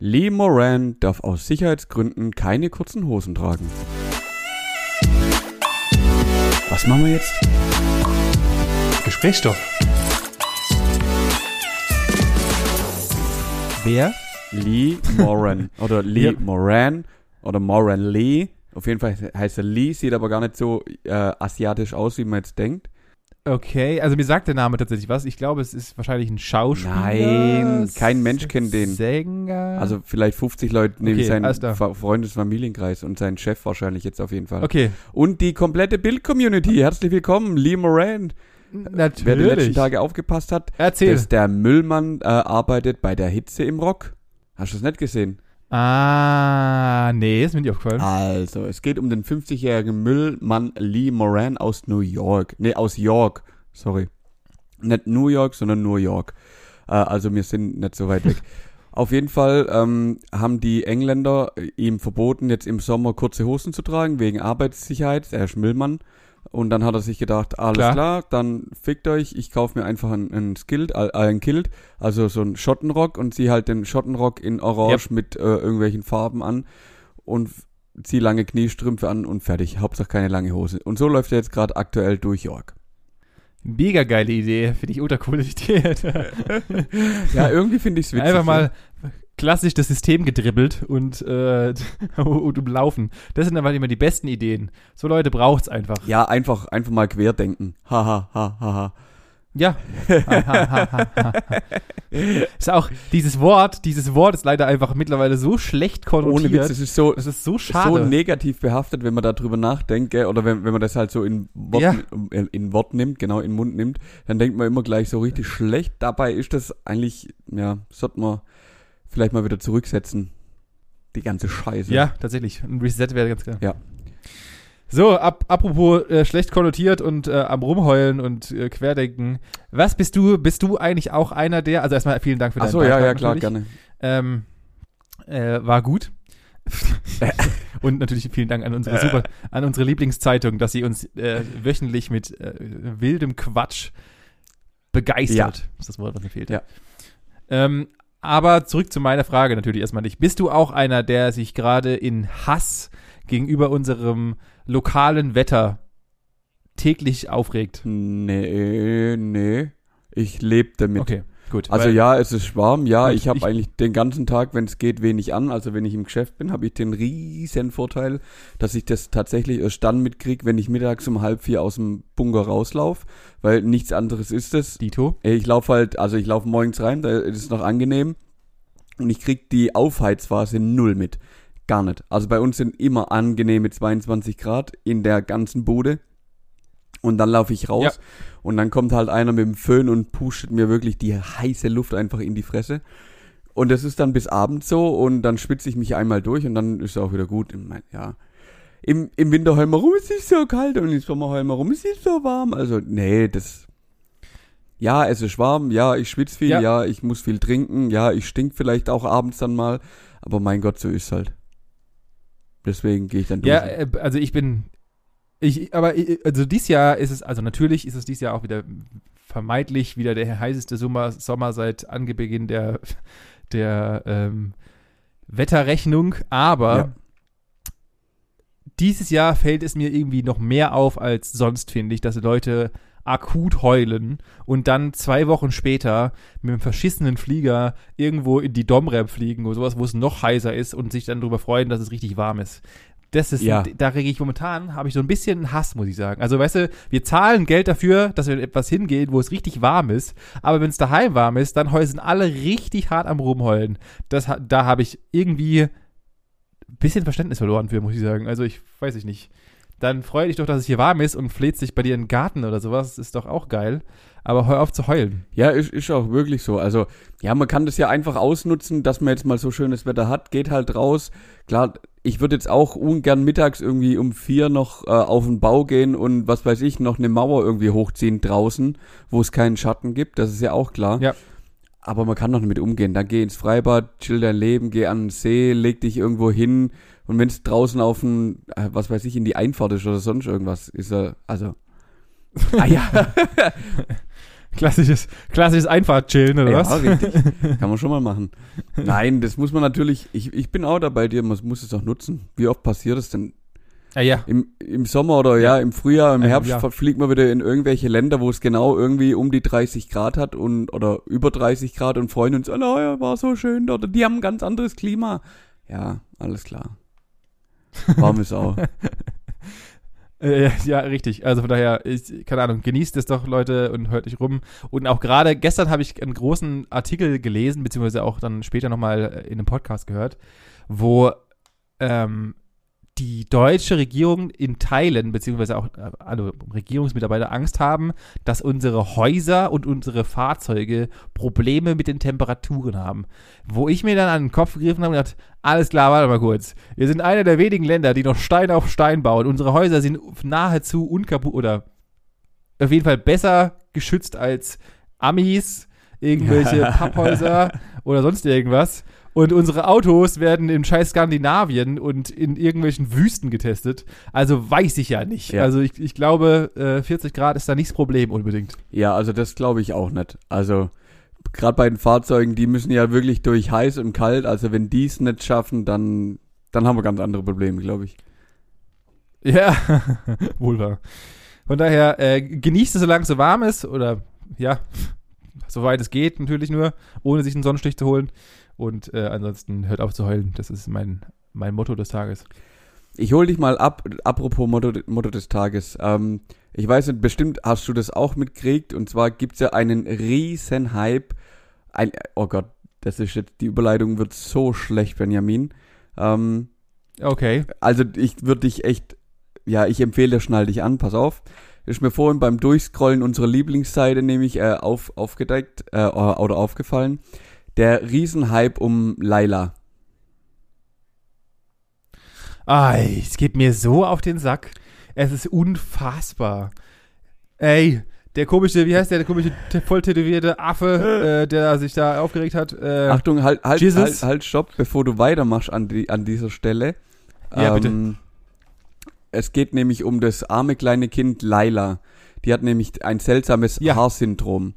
Lee Moran darf aus Sicherheitsgründen keine kurzen Hosen tragen. Was machen wir jetzt? Gesprächsstoff. Wer? Lee Moran. oder Lee Ja. Moran. Oder Moran Lee. Auf jeden Fall heißt er Lee, sieht aber gar nicht so äh, asiatisch aus, wie man jetzt denkt. Okay, also mir sagt der Name tatsächlich was. Ich glaube, es ist wahrscheinlich ein Schauspieler. Nein, kein Mensch kennt den. Sänger. Also vielleicht 50 Leute neben Okay, seinen alles klar. Fa- Freundes- Familienkreis und seinen Chef wahrscheinlich jetzt auf jeden Fall. okay, Und die komplette Bild-Community. Herzlich willkommen, Lee Moran. Wer die letzten natürlich. Tage aufgepasst hat, Erzähl. dass der Müllmann äh, arbeitet bei der Hitze im Rock. Hast du es nicht gesehen? Ah, nee, ist mir nicht aufgefallen. Also, es geht um den 50-jährigen Müllmann Lee Moran aus New York. Nee, aus York. Sorry. Nicht New York, sondern New York. Äh, also wir sind nicht so weit weg. Auf jeden Fall ähm, haben die Engländer ihm verboten, jetzt im Sommer kurze Hosen zu tragen, wegen Arbeitssicherheit. Er ist Müllmann. Und dann hat er sich gedacht, alles Klar. klar, dann fickt euch, ich kaufe mir einfach einen, einen Skilt, äh, ein Kilt, also so einen Schottenrock und zieh halt den Schottenrock in Orange mit äh, irgendwelchen Farben an und zieh lange Kniestrümpfe an und fertig. Hauptsache keine lange Hose. Und so läuft er jetzt gerade aktuell durch York. Mega geile Idee. Finde ich ultra coole Idee. Ja, irgendwie finde ich es witzig. Einfach mal klassisch das System gedribbelt und, äh, und umlaufen. Das sind aber immer die besten Ideen. So Leute braucht's einfach. Ja, einfach, einfach mal querdenken. Haha, ha, ha, ha. Ja. ist auch dieses Wort, dieses Wort ist leider einfach mittlerweile so schlecht konnotiert. Ohne Witz, es ist so, das ist so so schade. negativ behaftet, wenn man darüber nachdenkt, gell? oder wenn, wenn man das halt so in Wort, Ja. äh, in Wort nimmt, genau, in den Mund nimmt, dann denkt man immer gleich so richtig schlecht. Dabei ist das eigentlich, ja, sollte man vielleicht mal wieder zurücksetzen. Die ganze Scheiße. ja, tatsächlich. Ein Reset wäre ganz klar. Ja. So, ab, apropos äh, schlecht konnotiert und äh, am Rumheulen und äh, Querdenken. Was bist du? Bist du eigentlich auch einer der? Also erstmal vielen Dank für Ach deinen so, ja, Beitrag ja, klar, natürlich. gerne. Ähm, äh, war gut. und natürlich vielen Dank an unsere super, an unsere Lieblingszeitung, dass sie uns äh, wöchentlich mit äh, wildem Quatsch begeistert. Ist das Wort, was mir fehlt. Ja. Ähm, aber zurück zu meiner Frage natürlich erstmal nicht. Bist du auch einer, der sich gerade in Hass gegenüber unserem lokalen Wetter täglich aufregt? Nee, nee. Ich lebe damit. Okay, gut. Also ja, es ist warm. Ja, ich habe ich- eigentlich den ganzen Tag, wenn es geht, wenig an. Also wenn ich im Geschäft bin, habe ich den riesen Vorteil, dass ich das tatsächlich erst dann mitkrieg, wenn ich mittags um halb vier aus dem Bunker rauslauf, weil nichts anderes ist es. Dito. Ich laufe halt, also ich laufe morgens rein, da ist es noch angenehm und ich krieg die Aufheizphase null mit. Gar nicht. Also bei uns sind immer angenehme 22 Grad in der ganzen Bude. Und dann laufe ich raus Ja. und dann kommt halt einer mit dem Föhn und pustet mir wirklich die heiße Luft einfach in die Fresse. Und das ist dann bis abends so und dann spitze ich mich einmal durch und dann ist es auch wieder gut. Ja. Im, Im Winter heulen wir rum, es ist so kalt und im Sommer heulen wir rum, es ist so warm. Also, nee, das. Ja, es ist warm, ja, ich schwitze viel, Ja. ja. ich muss viel trinken, ja, ich stink vielleicht auch abends dann mal, aber mein Gott, so ist halt. Deswegen gehe ich dann durch. Ja, äh, also ich bin. Ich, aber ich- also dieses Jahr ist es, also natürlich ist es dieses Jahr auch wieder vermeintlich wieder der heißeste Sommer, Sommer seit Anbeginn der, der ähm, Wetterrechnung, aber Ja. dieses Jahr fällt es mir irgendwie noch mehr auf als sonst, finde ich, dass Leute akut heulen und dann zwei Wochen später mit einem verschissenen Flieger irgendwo in die Domrep fliegen oder sowas, wo es noch heißer ist und sich dann darüber freuen, dass es richtig warm ist. Das ist, Ja. da rege ich momentan, habe ich so ein bisschen Hass, muss ich sagen. Also, weißt du, wir zahlen Geld dafür, dass wir in etwas hingehen, wo es richtig warm ist. Aber wenn es daheim warm ist, dann sind alle richtig hart am Rumheulen. Das, da habe ich irgendwie ein bisschen Verständnis verloren für, muss ich sagen. Also, ich weiß ich nicht. Dann freu dich doch, dass es hier warm ist und fläht sich bei dir in den Garten oder sowas. Ist doch auch geil. Aber hör auf zu heulen. Ja, ist, ist auch wirklich so. Also, ja, man kann das ja einfach ausnutzen, dass man jetzt mal so schönes Wetter hat, geht halt raus. Klar, ich würde jetzt auch ungern mittags irgendwie um vier noch äh, auf den Bau gehen und was weiß ich, noch eine Mauer irgendwie hochziehen draußen, wo es keinen Schatten gibt, das ist ja auch klar. Ja. Aber man kann doch damit umgehen. Dann geh ins Freibad, chill dein Leben, geh an den See, leg dich irgendwo hin und wenn es draußen auf den, äh, was weiß ich, in die Einfahrt ist oder sonst irgendwas, ist er, also. Ah ja. Klassisches, klassisches Einfahrt-Chillen, oder ja, was? richtig. Kann man schon mal machen. Nein, das muss man natürlich, ich, ich bin auch dabei dir, man muss es auch nutzen. Wie oft passiert es denn? Ja, ja. Im, Im Sommer oder ja, im Frühjahr, im Ähm, Herbst ja. fliegt man wieder in irgendwelche Länder, wo es genau irgendwie um die 30 Grad hat und oder über 30 Grad und freuen uns, oh ja, war so schön dort. Die haben ein ganz anderes Klima. Ja, alles klar. Warm ist auch. Äh, ja, richtig. Also von daher, ich, keine Ahnung, genießt es doch, Leute, und hört nicht rum. Und auch gerade gestern habe ich einen großen Artikel gelesen, beziehungsweise auch dann später nochmal in einem Podcast gehört, wo ähm, die deutsche Regierung in Teilen, beziehungsweise auch äh, alle Regierungsmitarbeiter Angst haben, dass unsere Häuser und unsere Fahrzeuge Probleme mit den Temperaturen haben. Wo ich mir dann an den Kopf gegriffen habe und gedacht, alles klar, warte mal kurz. Wir sind einer der wenigen Länder, die noch Stein auf Stein bauen. Unsere Häuser sind nahezu unkaputt oder auf jeden Fall besser geschützt als Amis, irgendwelche Papphäuser oder sonst irgendwas. Und unsere Autos werden in scheiß Skandinavien und in irgendwelchen Wüsten getestet. Also weiß ich ja nicht. Ja. Also ich, ich glaube, äh, 40 Grad ist da nicht das Problem unbedingt. Ja, also das glaube ich auch nicht. Also gerade bei den Fahrzeugen, die müssen ja wirklich durch heiß und kalt. Also wenn die es nicht schaffen, dann, dann haben wir ganz andere Probleme, glaube ich. Ja, wohl wahr. Von daher, äh, genießt es, solange es so warm ist. Oder ja, soweit es geht, natürlich nur, ohne sich einen Sonnenstich zu holen. Und äh, ansonsten hört auf zu heulen. Das ist mein, mein Motto des Tages. Ich hol dich mal ab, apropos Motto, Motto des Tages. Ähm, ich weiß nicht, bestimmt hast du das auch mitgekriegt. Und zwar gibt's ja einen riesen Hype. Ein, oh Gott, das ist jetzt, die Überleitung wird so schlecht, Benjamin. Ähm, Okay. also ich würde dich echt, ja, ich empfehle schnall dich an, pass auf. Ist mir vorhin beim Durchscrollen unserer Lieblingsseite nämlich äh, auf, aufgedeckt äh, oder aufgefallen. Der Riesenhype um Laila. Ah, es geht mir so auf den Sack. Es ist unfassbar. Ey, der komische, wie heißt der, der komische voll tätowierte Affe, äh, der sich da aufgeregt hat. Äh, Achtung, halt, halt, Jesus. halt, halt, stopp, bevor du weitermachst an, die, an dieser Stelle. Ja, bitte. Es geht nämlich um das arme kleine Kind Laila. Die hat nämlich ein seltsames Ja. Haarsyndrom.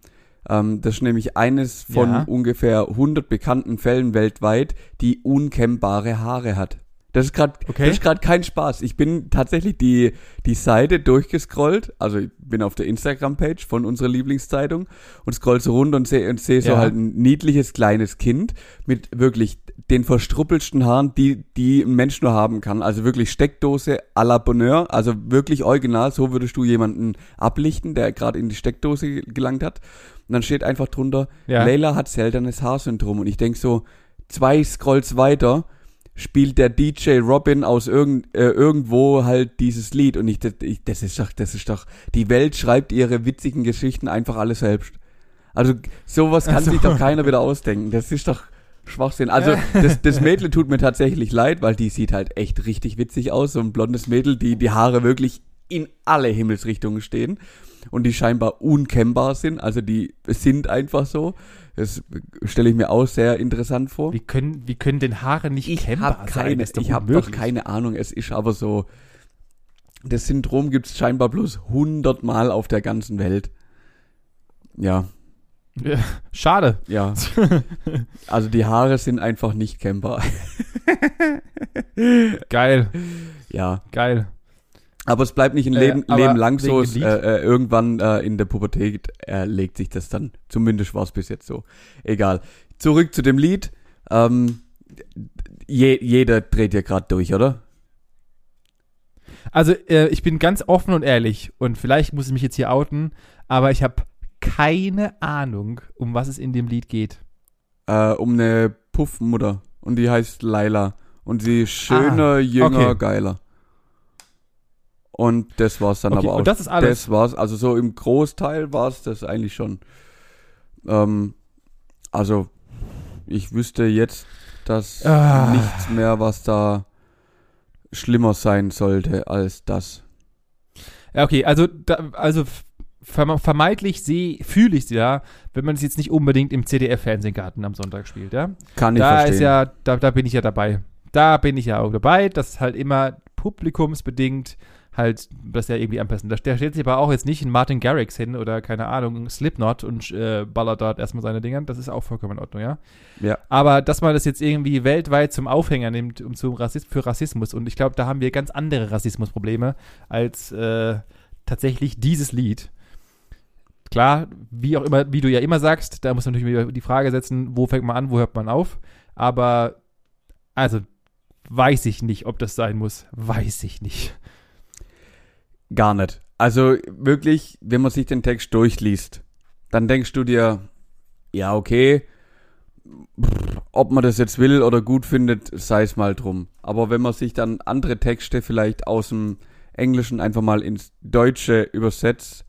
Ähm, das ist nämlich eines von Ja. ungefähr 100 bekannten Fällen weltweit, die unkämmbare Haare hat. Das ist gerade Okay. das ist gerade kein Spaß. Ich bin tatsächlich die die Seite durchgescrollt, also ich bin auf der Instagram Page von unserer Lieblingszeitung und scroll so runter und sehe und sehe so Ja. halt ein niedliches kleines Kind mit wirklich den verstruppelsten Haaren, die die ein Mensch nur haben kann. Also wirklich Steckdose à la Bonheur, also wirklich original, so würdest du jemanden ablichten, der gerade in die Steckdose gelangt hat. Und dann steht einfach drunter, Ja. Leila hat seltenes Haarsyndrom und ich denk so, zwei Scrolls weiter spielt der DJ Robin aus irgend, äh, irgendwo halt dieses Lied und ich, das, ich, das ist doch, das ist doch, die Welt schreibt ihre witzigen Geschichten einfach alle selbst. Also sowas kann Ach so. sich doch keiner wieder ausdenken. Das ist doch Schwachsinn. Also das, das Mädel tut mir tatsächlich leid, weil die sieht halt echt richtig witzig aus. So ein blondes Mädel, die die Haare wirklich in alle Himmelsrichtungen stehen und die scheinbar unkennbar sind. Also die sind einfach so. Das stelle ich mir auch sehr interessant vor. wie, können, wie können denn Haare nicht Ich habe sein? keine, doch ich habe doch keine Ahnung. Es ist aber so. Das Syndrom gibt es scheinbar bloß 100 Mal auf der ganzen Welt. Ja, Ja, Schade. ja. Also die Haare sind einfach nicht kennbar. Geil, ja. geil. Aber es bleibt nicht ein Äh, Leben, aber Leben lang so. Es, äh, äh, irgendwann äh, in der Pubertät äh, legt sich das dann. Zumindest war es bis jetzt so. Egal. Zurück zu dem Lied. Ähm, je, jeder dreht ja gerade durch, oder? Also, äh, ich bin ganz offen und ehrlich und vielleicht muss ich mich jetzt hier outen, aber ich habe keine Ahnung, um was es in dem Lied geht. Äh, um eine Puffmutter. Und die heißt Laila. Und sie ist schöner, Ah, jünger, okay. geiler. Und das war's dann Okay, aber auch. und das ist alles. Das war's. Also so im Großteil war's das eigentlich schon. Ähm, also ich wüsste jetzt, dass Ah. nichts mehr, was da schlimmer sein sollte als das. Ja, okay, also, da, also verme- vermeintlich sehe, fühle ich es ja, wenn man es jetzt nicht unbedingt im CDF-Fernsehgarten am Sonntag spielt, ja. Kann ich da verstehen. ist ja, da, da bin ich ja dabei. Da bin ich ja auch dabei, dass halt immer publikumsbedingt halt das ja irgendwie anpassen. Da, da stellt sich aber auch jetzt nicht ein Martin Garrix hin oder keine Ahnung, Slipknot und äh, ballert dort erstmal seine Dinger. Das ist auch vollkommen in Ordnung, ja. Ja. Aber dass man das jetzt irgendwie weltweit zum Aufhänger nimmt um zum Rassist für Rassismus und ich glaube, da haben wir ganz andere Rassismusprobleme als äh, tatsächlich dieses Lied. Klar, wie auch immer, wie du ja immer sagst, da muss man natürlich die Frage setzen, wo fängt man an, wo hört man auf. Aber also weiß ich nicht, ob das sein muss. Weiß ich nicht. Gar nicht. Also wirklich, wenn man sich den Text durchliest, dann denkst du dir, ja, okay, ob man das jetzt will oder gut findet, sei es mal drum. Aber wenn man sich dann andere Texte vielleicht aus dem Englischen einfach mal ins Deutsche übersetzt,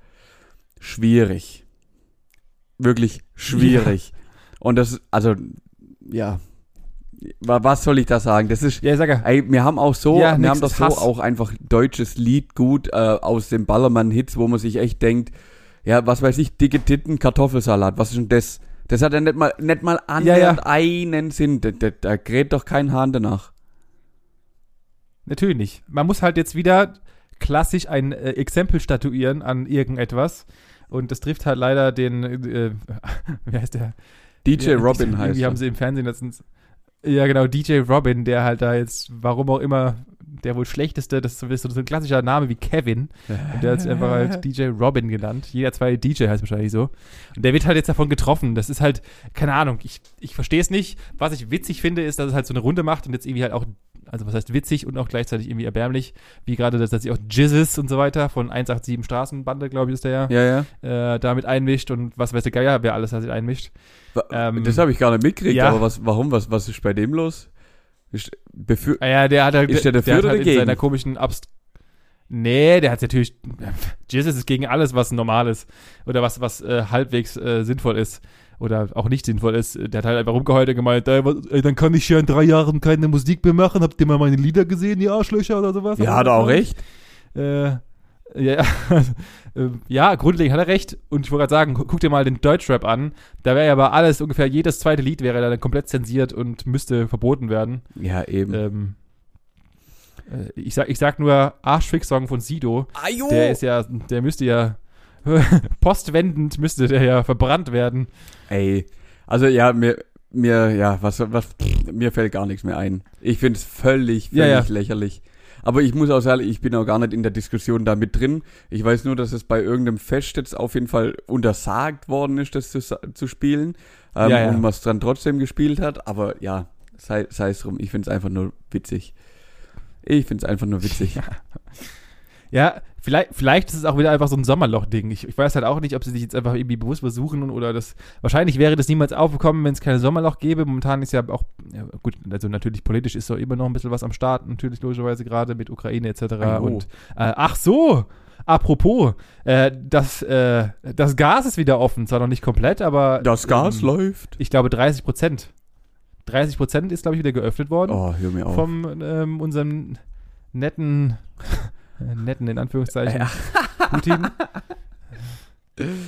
schwierig. Wirklich schwierig. Ja. Und das, also, ja. Was soll ich da sagen? Das ist, ja, sag ja. ey, wir haben auch so, Ja, wir haben doch so Hass. auch einfach deutsches Lied gut äh, aus den Ballermann-Hits, wo man sich echt denkt, ja, was weiß ich, dicke Titten, Kartoffelsalat, was ist denn das? Das hat ja nicht mal, nicht mal annähernd einen Sinn. Da, da, da kräht doch kein Hahn danach. Natürlich nicht. Man muss halt jetzt wieder klassisch ein äh, Exempel statuieren an irgendetwas. Und das trifft halt leider den, äh, wie heißt der? DJ Ja, Robin irgendwie heißt haben er. sie im Fernsehen letztens. Ja, genau, DJ Robin, der halt da jetzt, warum auch immer, der wohl schlechteste, das ist so ein klassischer Name wie Kevin. Und der hat sich einfach halt DJ Robin genannt. Jeder zweite DJ heißt wahrscheinlich so. Und der wird halt jetzt davon getroffen. Das ist halt, keine Ahnung, ich, ich verstehe es nicht. Was ich witzig finde, ist, dass es halt so eine Runde macht und jetzt irgendwie halt auch, also was heißt witzig und auch gleichzeitig irgendwie erbärmlich, wie gerade, dass, dass sich auch Jizzes und so weiter von 187 Straßenbande, glaube ich, ist der ja, Ja, ja. äh, damit einmischt und was weiß der Geier, wer alles da sich einmischt. Ähm, das habe ich gar nicht mitgekriegt, ja. aber was, warum, was, was ist bei dem los? Ist, befür Ah ja, der hat halt, Ist der dafür hat oder halt in seiner komischen Abst Nee, der hat natürlich. Jesus ist gegen alles, was normal ist. Oder was, was äh, halbwegs äh, sinnvoll ist. Oder auch nicht sinnvoll ist. Der hat halt einfach rumgeheult und gemeint, ey, was, ey, dann kann ich ja in drei Jahren keine Musik mehr machen. Habt ihr mal meine Lieder gesehen, die Arschlöcher oder sowas? ja, hat er auch recht. Äh, ja, äh, ja, grundlegend hat er recht. Und ich wollte gerade sagen, gu- guck dir mal den Deutschrap an. Da wäre ja aber alles, ungefähr jedes zweite Lied wäre dann komplett zensiert und müsste verboten werden. Ja, eben. Ähm, äh, ich, sag, ich sag nur Arschfix-Song von Sido. Ajo! Der ist ja, der müsste ja postwendend müsste der ja verbrannt werden. Ey, also ja, mir, mir, ja, was, was, mir fällt gar nichts mehr ein. Ich finde es völlig, völlig Ja, ja. lächerlich. Aber ich muss auch sagen, ich bin auch gar nicht in der Diskussion da mit drin. Ich weiß nur, dass es bei irgendeinem Fest jetzt auf jeden Fall untersagt worden ist, das zu, zu spielen. Ähm, Ja, ja. Und man es dann trotzdem gespielt hat. Aber ja, sei, sei es drum. Ich finde es einfach nur witzig. Ich finde es einfach nur witzig. Ja, vielleicht, vielleicht ist es auch wieder einfach so ein Sommerloch-Ding. Ich, ich weiß halt auch nicht, ob sie sich jetzt einfach irgendwie bewusst versuchen oder das. Wahrscheinlich wäre das niemals aufgekommen, wenn es kein Sommerloch gäbe. Momentan ist ja auch, ja, gut, also natürlich politisch ist so immer noch ein bisschen was am Start, natürlich logischerweise gerade mit Ukraine etc. Ajo. Und äh, ach so, apropos, äh, das, äh, das Gas ist wieder offen, zwar noch nicht komplett, aber Das Gas ähm, läuft. ich glaube 30 Prozent. 30 Prozent ist, glaube ich, wieder geöffnet worden. Oh, hör mir auf. Vom ähm, unserem netten, netten in Anführungszeichen, Putin.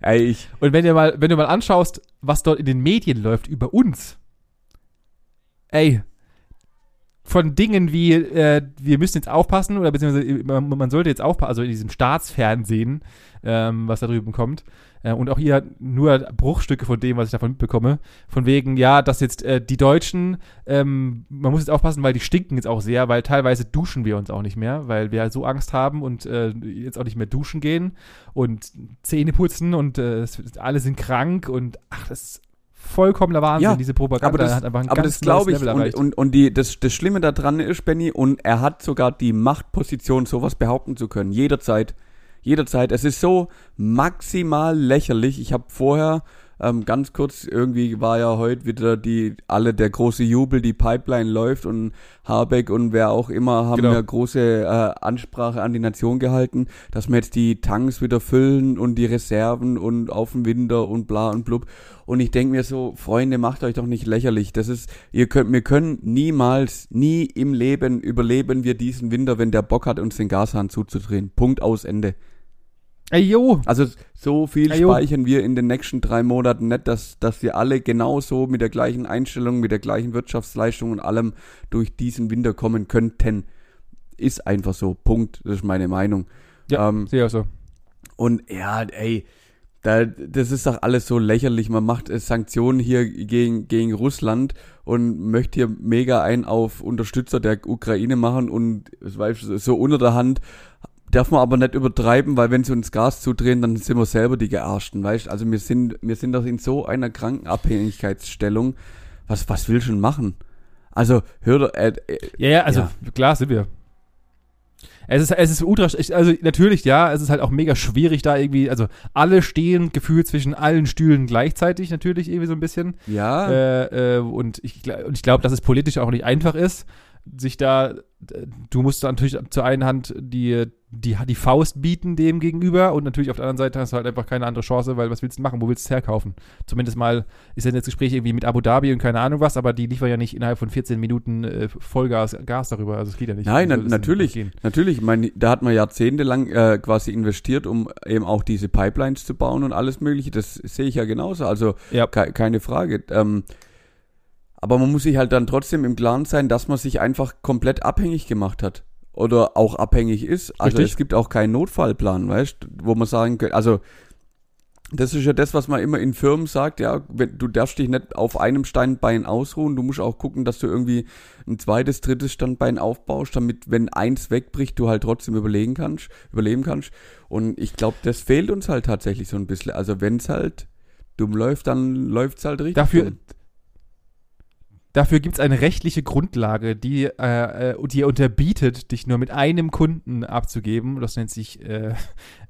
Ey, ich, Und wenn du mal, wenn du mal anschaust, was dort in den Medien läuft über uns, ey, von Dingen wie, äh, wir müssen jetzt aufpassen, oder beziehungsweise man, man sollte jetzt aufpassen, also in diesem Staatsfernsehen, ähm, was da drüben kommt, äh, und auch hier nur Bruchstücke von dem, was ich davon mitbekomme, von wegen, ja, dass jetzt äh, die Deutschen, ähm, man muss jetzt aufpassen, weil die stinken jetzt auch sehr, weil teilweise duschen wir uns auch nicht mehr, weil wir so Angst haben und äh, jetzt auch nicht mehr duschen gehen und Zähne putzen und äh, alle sind krank und ach, das ist vollkommener Wahnsinn, Ja, diese Propaganda aber das, hat einfach ein aber das glaube ich. Und, und, und die, das, das Schlimme daran ist, Benny, und er hat sogar die Machtposition, sowas behaupten zu können. Jederzeit. Jederzeit. Es ist so maximal lächerlich. Ich habe vorher ähm, ganz kurz, irgendwie war ja heute wieder die, alle der große Jubel, die Pipeline läuft und Habeck und wer auch immer haben Genau. ja große äh, Ansprache an die Nation gehalten, dass wir jetzt die Tanks wieder füllen und die Reserven und auf den Winter und bla und blub. Und ich denke mir so, Freunde, macht euch doch nicht lächerlich. Das ist, ihr könnt, wir können niemals, nie im Leben überleben wir diesen Winter, wenn der Bock hat, uns den Gashahn zuzudrehen. Punkt aus Ende. Ey, jo, Also so viel Ajo. speichern wir in den nächsten drei Monaten nicht, dass, dass wir alle genauso mit der gleichen Einstellung, mit der gleichen Wirtschaftsleistung und allem durch diesen Winter kommen könnten. ist einfach so. Punkt. Das ist meine Meinung. Ja, Ähm, sehe ich auch so. und ja, ey, da, das ist doch alles so lächerlich. Man macht äh, Sanktionen hier gegen, gegen Russland und möchte hier mega ein auf Unterstützer der Ukraine machen und war so unter der Hand. Darf man aber nicht übertreiben, weil wenn sie uns Gas zudrehen, dann sind wir selber die Gearschten, weißt? Also wir sind, wir sind doch in so einer kranken Abhängigkeitsstellung. Was, was will schon machen? Also, hör doch, äh, äh, Ja, ja, also Ja. klar sind wir. Es ist, es ist ultra, also natürlich, ja, es ist halt auch mega schwierig da irgendwie, also alle stehen gefühlt zwischen allen Stühlen gleichzeitig natürlich irgendwie so ein bisschen. ja, Äh, äh, und ich, und ich glaube, dass es politisch auch nicht einfach ist, sich da, äh, du musst natürlich zur einen Hand die, die, die Faust bieten dem gegenüber und natürlich auf der anderen Seite hast du halt einfach keine andere Chance, weil was willst du machen, wo willst du es herkaufen? Zumindest mal ist ja jetzt Gespräch irgendwie mit Abu Dhabi und keine Ahnung was, aber die liefern ja nicht innerhalb von 14 Minuten äh, Vollgas Gas darüber, also es geht ja nicht. Nein, na, natürlich, natürlich. Ich meine, da hat man jahrzehntelang äh, quasi investiert, um eben auch diese Pipelines zu bauen und alles Mögliche. Das sehe ich ja genauso. Also Ja. ke keine Frage. Ähm, aber man muss sich halt dann trotzdem im Klaren sein, dass man sich einfach komplett abhängig gemacht hat. Oder auch abhängig ist. Also Richtig. es gibt auch keinen Notfallplan, weißt du, wo man sagen könnte, also das ist ja das, was man immer in Firmen sagt, ja, wenn, du darfst dich nicht auf einem Standbein ausruhen, du musst auch gucken, dass du irgendwie ein zweites, drittes Standbein aufbaust, damit, wenn eins wegbricht, du halt trotzdem überlegen kannst, überleben kannst. Und ich glaube, das fehlt uns halt tatsächlich so ein bisschen. Also wenn es halt dumm läuft, dann läuft's halt richtig. Dafür, dumm. Dafür gibt es eine rechtliche Grundlage, die äh, äh, dir unterbietet, dich nur mit einem Kunden abzugeben. Das nennt sich äh,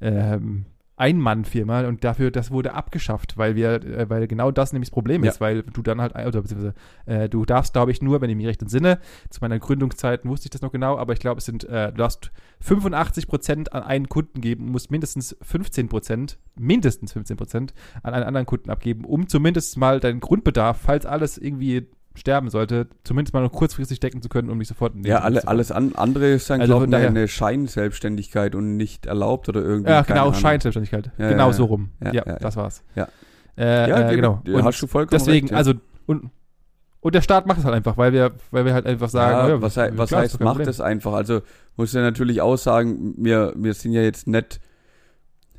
ähm, Ein-Mann-Firma und dafür, das wurde abgeschafft, weil wir, äh, weil genau das nämlich das Problem Ja. ist, weil du dann halt, oder beziehungsweise, äh, du darfst, glaube ich, nur, wenn ich mich recht entsinne, zu meiner Gründungszeiten wusste ich das noch genau, aber ich glaube, es sind, äh, du darfst 85 Prozent an einen Kunden geben, musst mindestens 15 Prozent, mindestens 15 Prozent an einen anderen Kunden abgeben, um zumindest mal deinen Grundbedarf, falls alles irgendwie sterben sollte, zumindest mal noch kurzfristig decken zu können, um nicht sofort in den Ja, zu alle, alles an, andere ist dann, Also glaube ich, eine Scheinselbstständigkeit und nicht erlaubt oder irgendwie. Ja, genau. Scheinselbstständigkeit. Ja, genau ja, so rum. Ja, Ja, das war's. Ja. Äh, äh, genau. ja, hast du vollkommen deswegen, recht, also, und, und der Staat macht es halt einfach, weil wir, weil wir halt einfach sagen, ja, was, was klar, heißt, macht es einfach? Also muss ja natürlich auch sagen, wir, wir sind ja jetzt nicht,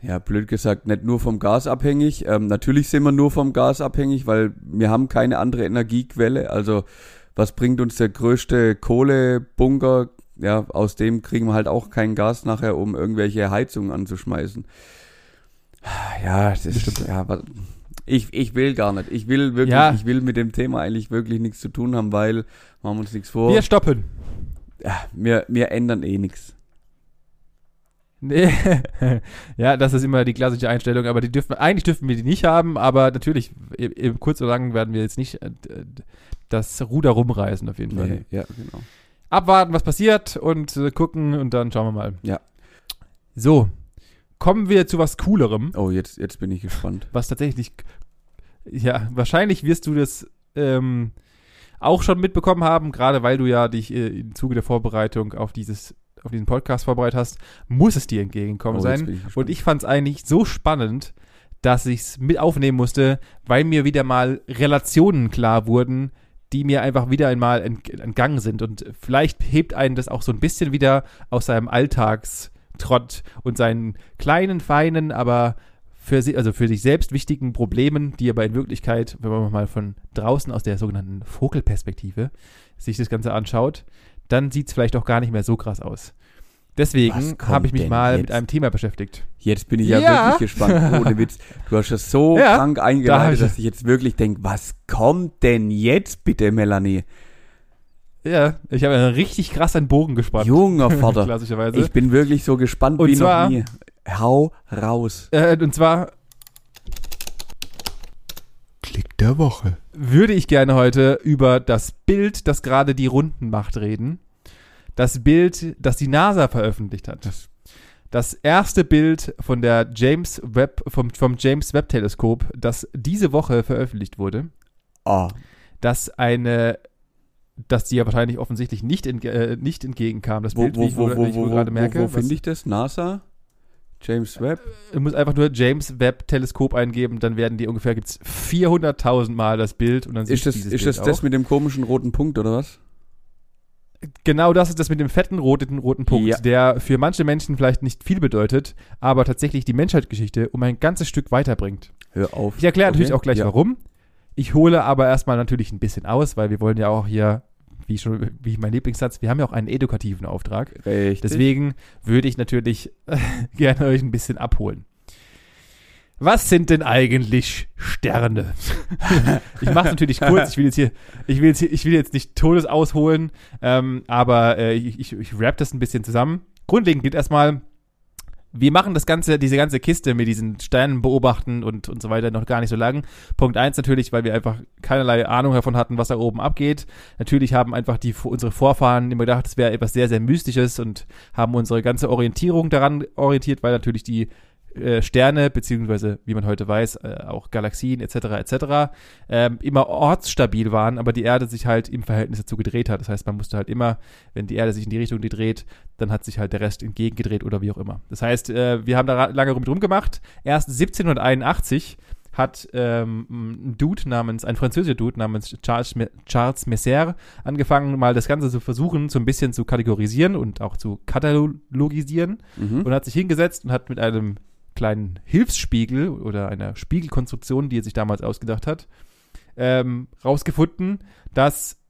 ja, blöd gesagt, nicht nur vom Gas abhängig. Ähm, natürlich sind wir nur vom Gas abhängig, weil wir haben keine andere Energiequelle. Also was bringt uns der größte Kohlebunker? Ja, aus dem kriegen wir halt auch kein Gas nachher, um irgendwelche Heizungen anzuschmeißen. Ja, das ist, ja, ich, ich will gar nicht. Ich will wirklich, Ja. ich will mit dem Thema eigentlich wirklich nichts zu tun haben, weil machen wir uns nichts vor. Wir stoppen. Ja, wir, wir ändern eh nichts. Nee. ja, das ist immer die klassische Einstellung, aber die dürfen, eigentlich dürfen wir die nicht haben, aber natürlich, im, im kurz oder lang werden wir jetzt nicht äh, das Ruder rumreißen, auf jeden Fall. Nee, ja, genau. abwarten, was passiert und äh, gucken und dann schauen wir mal. Ja. So, kommen wir zu was Coolerem, Oh, jetzt, jetzt bin ich gespannt. was tatsächlich, ja, wahrscheinlich wirst du das ähm, auch schon mitbekommen haben, gerade weil du ja dich äh, im Zuge der Vorbereitung auf dieses auf diesen Podcast vorbereitet hast, muss es dir entgegenkommen Oh, sein. ich. Und ich fand es eigentlich so spannend, dass ich es mit aufnehmen musste, weil mir wieder mal Relationen klar wurden, die mir einfach wieder einmal ent entgangen sind. Und vielleicht hebt einen das auch so ein bisschen wieder aus seinem Alltagstrott und seinen kleinen, feinen, aber für, sie, also für sich selbst wichtigen Problemen, die aber in Wirklichkeit, wenn man mal von draußen aus der sogenannten Vogelperspektive sich das Ganze anschaut, dann sieht es vielleicht auch gar nicht mehr so krass aus. Deswegen habe ich mich mal jetzt? mit einem Thema beschäftigt. Jetzt bin ich ja, Ja. wirklich gespannt. Ohne Witz. Du hast das so Ja, krank da eingeleitet, ich- dass ich jetzt wirklich denke, was kommt denn jetzt bitte, Melanie? Ja, ich habe einen richtig krass einen Bogen gespannt. Junger Vater. Klassischerweise. Ich bin wirklich so gespannt Und wie zwar- noch nie. Hau raus. äh, und zwar der Woche. würde ich gerne heute über das Bild, das gerade die Runden macht, reden. Das Bild, das die NASA veröffentlicht hat. Das- Das erste Bild von der James Webb, vom, vom James Webb Teleskop, das diese Woche veröffentlicht wurde, Ah, das eine, das dir wahrscheinlich offensichtlich nicht, entge äh, nicht entgegenkam, das wo, Bild, wie wo, ich, wo, wo, wo, ich wo, gerade merke. wo finde ich das? NASA? James Webb? Du musst einfach nur James Webb Teleskop eingeben, dann werden die ungefähr, gibt's 400.000 Mal das Bild und dann Ist das, dieses ist Bild das das auch. mit dem komischen roten Punkt oder was? Genau das ist das mit dem fetten roten, roten Punkt, Ja. der für manche Menschen vielleicht nicht viel bedeutet, aber tatsächlich die Menschheitsgeschichte um ein ganzes Stück weiterbringt. Hör auf. Ich erkläre Okay, natürlich auch gleich ja. warum. Ich hole aber erstmal natürlich ein bisschen aus, weil wir wollen ja auch hier, wie schon, wie mein Lieblingssatz, wir haben ja auch einen edukativen Auftrag. Richtig. Deswegen würde ich natürlich gerne euch ein bisschen abholen. Was sind denn eigentlich Sterne? ich mache es natürlich kurz. Ich will jetzt hier, ich will jetzt, hier, ich will jetzt nicht Todes ausholen, ähm, aber äh, ich, ich, ich rap das ein bisschen zusammen. Grundlegend gilt erstmal, wir machen das ganze, diese ganze Kiste mit diesen Sternen beobachten und, und so weiter noch gar nicht so lang. Punkt eins natürlich, weil wir einfach keinerlei Ahnung davon hatten, was da oben abgeht. Natürlich haben einfach die, unsere Vorfahren immer gedacht, es wäre etwas sehr, sehr Mystisches und haben unsere ganze Orientierung daran orientiert, weil natürlich die äh, Sterne, beziehungsweise, wie man heute weiß, äh, auch Galaxien etc. etc. Ähm, immer ortsstabil waren, aber die Erde sich halt im Verhältnis dazu gedreht hat. Das heißt, man musste halt immer, wenn die Erde sich in die Richtung dreht, dann hat sich halt der Rest entgegengedreht oder wie auch immer. Das heißt, äh, wir haben da lange rum drum gemacht. Erst 1781 hat ähm, ein Dude namens, ein französischer Dude namens Charles, Charles Messer angefangen, mal das Ganze zu versuchen, so ein bisschen zu kategorisieren und auch zu katalogisieren Mhm. und hat sich hingesetzt und hat mit einem kleinen Hilfsspiegel oder einer Spiegelkonstruktion, die er sich damals ausgedacht hat, ähm, rausgefunden, dass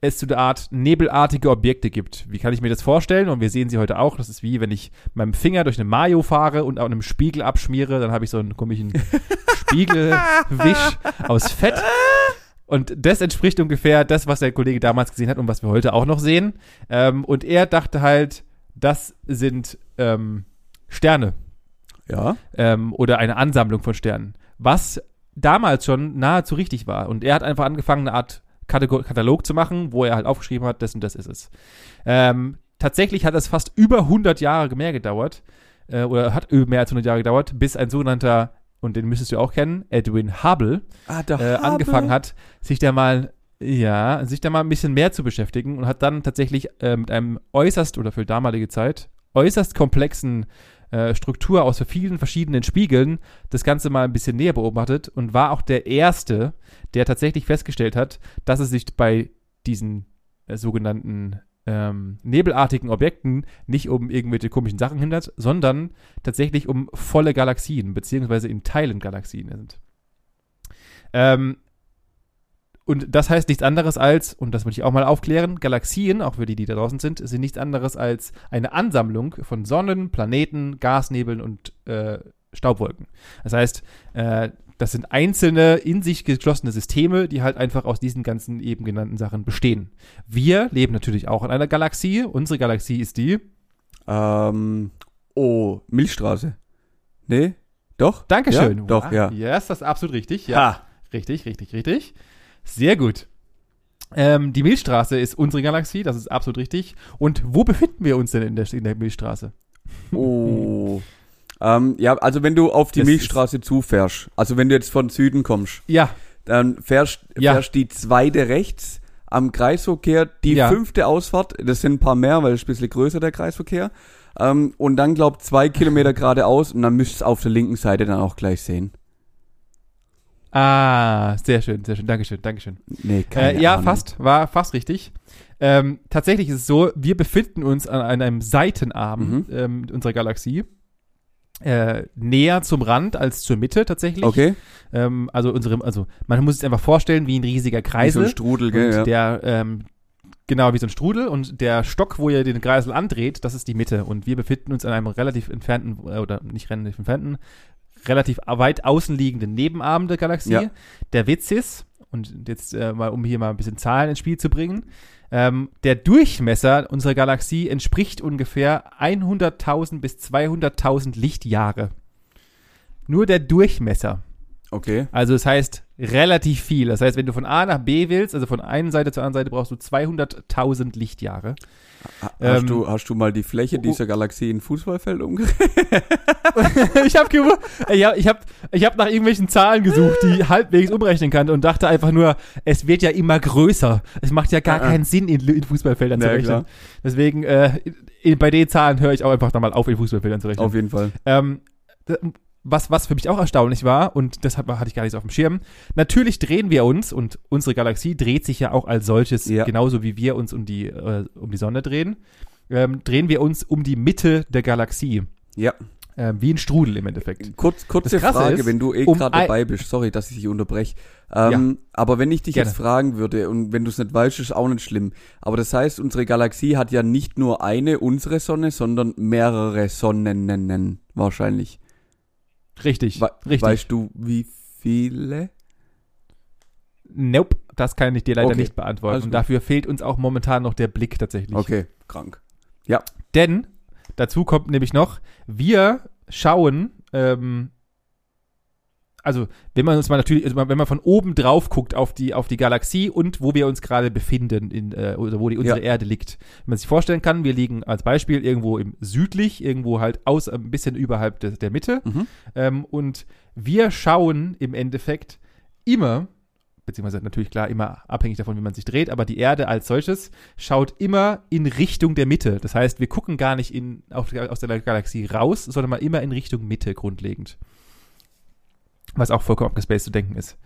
es so eine Art nebelartige Objekte gibt. Wie kann ich mir das vorstellen? Und wir sehen sie heute auch. Das ist wie, wenn ich mit meinem Finger durch eine Mayo fahre und auf einem Spiegel abschmiere, dann habe ich so einen komischen Spiegelwisch aus Fett. Und das entspricht ungefähr das, was der Kollege damals gesehen hat und was wir heute auch noch sehen. Ähm, und er dachte halt, das sind ähm, Sterne Ja. ähm, oder eine Ansammlung von Sternen. Was damals schon nahezu richtig war. Und er hat einfach angefangen, eine Art Katalog, Katalog zu machen, wo er halt aufgeschrieben hat, das und das ist es. Ähm, tatsächlich hat es fast über 100 Jahre mehr gedauert, äh, oder hat mehr als 100 Jahre gedauert, bis ein sogenannter, und den müsstest du auch kennen, Edwin Hubble, Ah, äh, angefangen hat, sich da mal, ja, sich da mal ein bisschen mehr zu beschäftigen und hat dann tatsächlich äh, mit einem äußerst, oder für damalige Zeit, äußerst komplexen äh, Struktur aus vielen verschiedenen Spiegeln das Ganze mal ein bisschen näher beobachtet und war auch der Erste, der tatsächlich festgestellt hat, dass es sich bei diesen äh, sogenannten ähm, nebelartigen Objekten nicht um irgendwelche komischen Sachen hindert, sondern tatsächlich um volle Galaxien, beziehungsweise in Teilen Galaxien sind. Ähm, und das heißt nichts anderes als, und das würde ich auch mal aufklären, Galaxien, auch für die, die da draußen sind, sind nichts anderes als eine Ansammlung von Sonnen, Planeten, Gasnebeln und äh, Staubwolken. Das heißt, äh, das sind einzelne, in sich geschlossene Systeme, die halt einfach aus diesen ganzen eben genannten Sachen bestehen. Wir leben natürlich auch in einer Galaxie. Unsere Galaxie ist die. Ähm, oh, Milchstraße. Nee? Doch? Dankeschön. Ja? Doch, Wow. ja. Yes, das ist absolut richtig. Ja. Ha. Richtig, richtig, richtig. Sehr gut. Ähm, die Milchstraße ist unsere Galaxie, das ist absolut richtig. Und wo befinden wir uns denn in der, in der Milchstraße? Oh. ähm, ja, also wenn du auf die Das Milchstraße zufährst, also wenn du jetzt von Süden kommst, Ja, dann fährst, Ja. fährst die zweite rechts am Kreisverkehr, die Ja. fünfte Ausfahrt, das sind ein paar mehr, weil es ein bisschen größer der Kreisverkehr. Ähm, und dann glaub zwei Kilometer geradeaus und dann müsst ihr es auf der linken Seite dann auch gleich sehen. Ah, sehr schön, sehr schön. Dankeschön, Dankeschön. Nee, keine Äh, ja, Ahnung. fast, war fast richtig. Ähm, tatsächlich ist es so, wir befinden uns an, an einem Seitenarm Mhm. ähm, unserer Galaxie. Äh, näher zum Rand als zur Mitte tatsächlich. Okay, Ähm, also unsere, also man muss sich einfach vorstellen wie ein riesiger wie so Kreisel. ein Strudel, gell? und Ja. der, ähm, genau wie so ein Strudel und der Stock, wo ihr den Kreisel andreht, das ist die Mitte. Und wir befinden uns an einem relativ entfernten, äh, oder nicht relativ entfernten, relativ weit außen liegenden Nebenarm der Galaxie. Ja. Der Witz ist, und jetzt äh, mal, um hier mal ein bisschen Zahlen ins Spiel zu bringen, ähm, der Durchmesser unserer Galaxie entspricht ungefähr 100.000 bis 200.000 Lichtjahre. Nur der Durchmesser. Okay. Also das heißt relativ viel. Das heißt, wenn du von A nach B willst, also von einer Seite zur anderen Seite, brauchst du 200.000 Lichtjahre. Ha- Ähm, Hast, du, hast du mal die Fläche oh, oh. dieser Galaxie in Fußballfeld umgerechnet? ich habe ich hab, ich hab, nach irgendwelchen Zahlen gesucht, die halbwegs umrechnen kann und dachte einfach nur, es wird ja immer größer. Es macht ja gar ah. keinen Sinn, in, in Fußballfeldern zu Ja, rechnen. klar. Deswegen, äh, in, bei den Zahlen höre ich auch einfach da mal auf, in Fußballfeldern zu rechnen. Auf jeden Fall. Ähm, was, was für mich auch erstaunlich war, und deshalb hatte ich gar nicht so auf dem Schirm, natürlich drehen wir uns, und unsere Galaxie dreht sich ja auch als solches, Ja. genauso wie wir uns um die, äh, um die Sonne drehen, ähm, drehen wir uns um die Mitte der Galaxie. Ja. Ähm, wie ein Strudel im Endeffekt. Kurz, kurze Frage, ist, wenn du eh um gerade dabei bist. Sorry, dass ich dich unterbreche. Ähm, Aber wenn ich dich Gerne. jetzt fragen würde und wenn du es nicht weißt, ist auch nicht schlimm. Aber das heißt, unsere Galaxie hat ja nicht nur eine unsere Sonne, sondern mehrere Sonnen wahrscheinlich. Richtig. We richtig. Weißt du, wie viele? Nope, das kann ich dir leider Okay. nicht beantworten. Alles Und gut. dafür fehlt uns auch momentan noch der Blick tatsächlich. Okay, krank. Denn dazu kommt nämlich noch, wir schauen, ähm, also wenn man uns mal natürlich, also wenn man von oben drauf guckt auf die, auf die Galaxie und wo wir uns gerade befinden, in, äh, oder wo die, unsere Ja. Erde liegt. Wenn man sich vorstellen kann, wir liegen als Beispiel irgendwo im südlich, irgendwo halt aus, ein bisschen überhalb des, der Mitte. Mhm. Ähm, und wir schauen im Endeffekt immer, beziehungsweise natürlich klar immer abhängig davon, wie man sich dreht, aber die Erde als solches schaut immer in Richtung der Mitte. Das heißt, wir gucken gar nicht in, auf, aus der Galaxie raus, sondern mal immer in Richtung Mitte grundlegend. Was auch vollkommen abgespaced zu denken ist.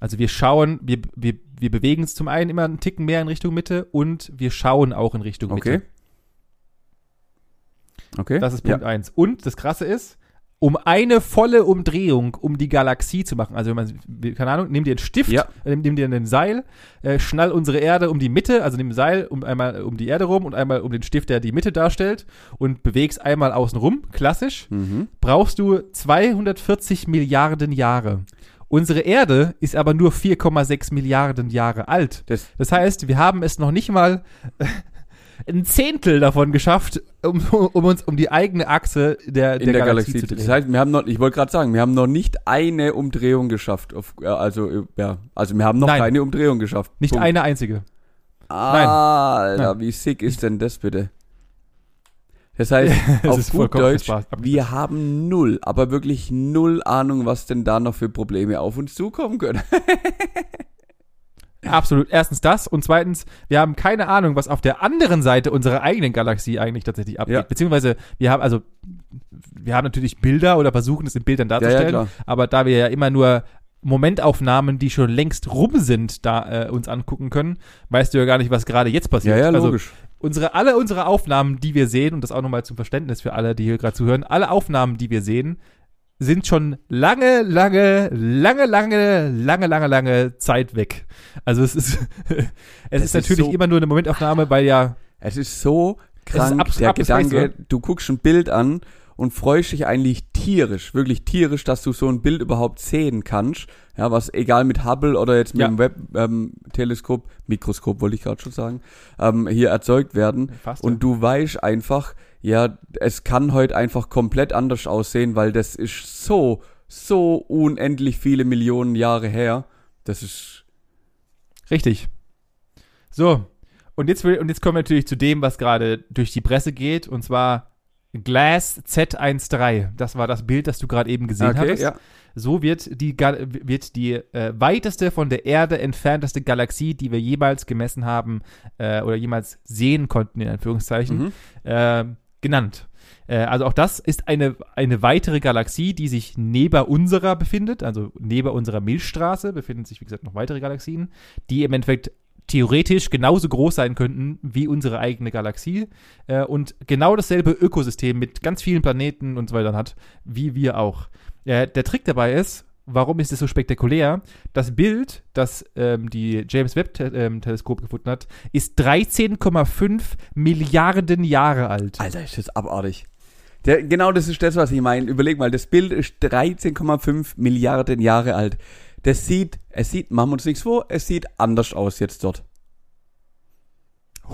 Also wir schauen, wir, wir, wir bewegen uns zum einen immer einen Ticken mehr in Richtung Mitte und wir schauen auch in Richtung Mitte. Okay. Okay. Das ist Punkt eins. Und das Krasse ist, um eine volle Umdrehung um die Galaxie zu machen, also wenn man, keine Ahnung, nimm dir einen Stift, Ja. äh, nimm, nimm dir ein Seil, äh, schnall unsere Erde um die Mitte, also nimm ein Seil um einmal um die Erde rum und einmal um den Stift, der die Mitte darstellt und bewegst einmal außen rum, klassisch. Mhm. brauchst du 240 Milliarden Jahre. Unsere Erde ist aber nur 4,6 Milliarden Jahre alt. Das, Das heißt, wir haben es noch nicht mal ein Zehntel davon geschafft, um, um uns um die eigene Achse der, in der, Galaxie. zu drehen. Das heißt, wir haben noch, ich wollte gerade sagen, wir haben noch nicht eine Umdrehung geschafft. Auf, äh, also, äh, ja, also wir haben noch Nein. keine Umdrehung geschafft. Nicht Punkt. eine einzige. Alter, Nein. wie sick ist denn das bitte? Das heißt, Es auf gut Deutsch, wir haben null, aber wirklich null Ahnung, was denn da noch für Probleme auf uns zukommen können. Absolut. Erstens das und zweitens, wir haben keine Ahnung, was auf der anderen Seite unserer eigenen Galaxie eigentlich tatsächlich abgeht. Ja. Beziehungsweise, wir haben also, wir haben natürlich Bilder oder versuchen es in Bildern darzustellen, klar. aber da wir ja immer nur Momentaufnahmen, die schon längst rum sind, da äh, uns angucken können, weißt du ja gar nicht, was gerade jetzt passiert. Ja, ja, also, logisch. unsere, alle unsere Aufnahmen, die wir sehen, und das auch nochmal zum Verständnis für alle, die hier gerade zuhören, alle Aufnahmen, die wir sehen, sind schon lange, lange, lange, lange, lange, lange, lange Zeit weg. Also es ist, es ist ist natürlich so- immer nur eine Momentaufnahme, weil ja, Es ist so ist krank, abs- der Gedanke, du guckst ein Bild an und freust dich eigentlich tierisch, wirklich tierisch, dass du so ein Bild überhaupt sehen kannst. Ja, was egal mit Hubble oder jetzt mit Ja. dem Webb-Teleskop, Mikroskop wollte ich gerade schon sagen, ähm, hier erzeugt werden. fast. Und du weißt einfach, ja, es kann heute einfach komplett anders aussehen, weil das ist so, so unendlich viele Millionen Jahre her. Das ist, Richtig. So. Und jetzt, will, und jetzt kommen wir natürlich zu dem, was gerade durch die Presse geht, und zwar Glass Z13. Das war das Bild, das du gerade eben gesehen okay, hattest. ja. So wird die, wird die äh, weiteste von der Erde entfernteste Galaxie, die wir jemals gemessen haben äh, oder jemals sehen konnten, in Anführungszeichen, Mhm. äh, genannt. Äh, also auch das ist eine, eine weitere Galaxie, die sich neben unserer befindet, also neben unserer Milchstraße befinden sich, wie gesagt, noch weitere Galaxien, die im Endeffekt theoretisch genauso groß sein könnten wie unsere eigene Galaxie äh, und genau dasselbe Ökosystem mit ganz vielen Planeten und so weiter hat, wie wir auch. Äh, der Trick dabei ist, warum ist es so spektakulär? Das Bild, das ähm, die James Webb-Teleskop gefunden hat, ist 13,5 Milliarden Jahre alt. Alter, ist das abartig. Der, genau das ist das, was ich meine. Überleg mal, das Bild ist 13,5 Milliarden Jahre alt. Das sieht, es sieht, machen wir uns nichts vor, es sieht anders aus jetzt dort.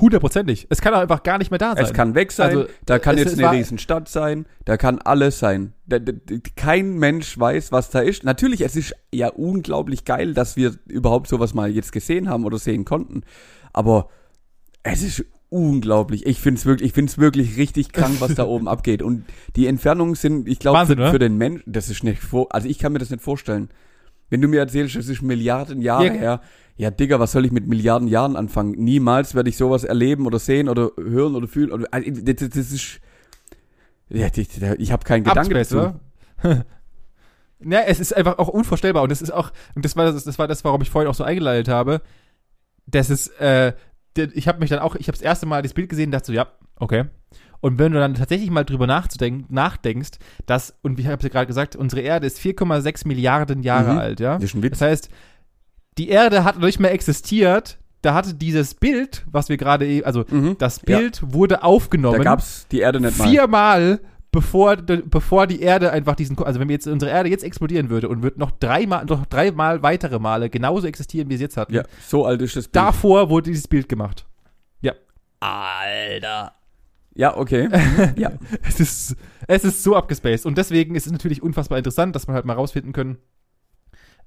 Hundertprozentig. Es kann auch einfach gar nicht mehr da sein. Es kann weg sein, Also, da kann jetzt eine Riesenstadt sein, da kann alles sein. Da, da, kein Mensch weiß, was da ist. Natürlich, es ist ja unglaublich geil, dass wir überhaupt sowas mal jetzt gesehen haben oder sehen konnten. Aber es ist unglaublich. Ich finde es wirklich, ich find's wirklich richtig krank, was da oben abgeht. Und die Entfernungen sind, ich glaube, für, für den Menschen, das ist nicht vor, also ich kann mir das nicht vorstellen. Wenn du mir erzählst, es ist Milliarden Jahre Ja. her, ja, Digga, was soll ich mit Milliarden Jahren anfangen? Niemals werde ich sowas erleben oder sehen oder hören oder fühlen. Oder, also, das, das ist. Ja, ich, ich habe keinen Gedanke Abspace, dazu. Ja, es ist einfach auch unvorstellbar und das ist auch, und das war das, das war das, warum ich vorhin auch so eingeleitet habe. Das ist, äh, ich habe mich dann auch, ich habe das erste Mal das Bild gesehen und dachte so, ja, okay. Und wenn du dann tatsächlich mal drüber nachzudenken, nachdenkst, dass, und wie ich habe ja gerade gesagt, unsere Erde ist 4,6 Milliarden Jahre Mhm. alt, ja. Das ist ein Witz. Das heißt, die Erde hat noch nicht mehr existiert, da hatte dieses Bild, was wir gerade, e- also Mhm. das Ja. Bild wurde aufgenommen Da gab's die Erde nicht mal. viermal, bevor, bevor die Erde einfach diesen, also wenn wir jetzt unsere Erde jetzt explodieren würde und wird noch dreimal, noch dreimal weitere Male genauso existieren, wie sie jetzt hatten. Ja, so alt ist das Bild. Davor wurde dieses Bild gemacht. Alter. Ja, okay. ja. Es ist, es ist so abgespaced. Und deswegen ist es natürlich unfassbar interessant, dass man halt mal rausfinden können,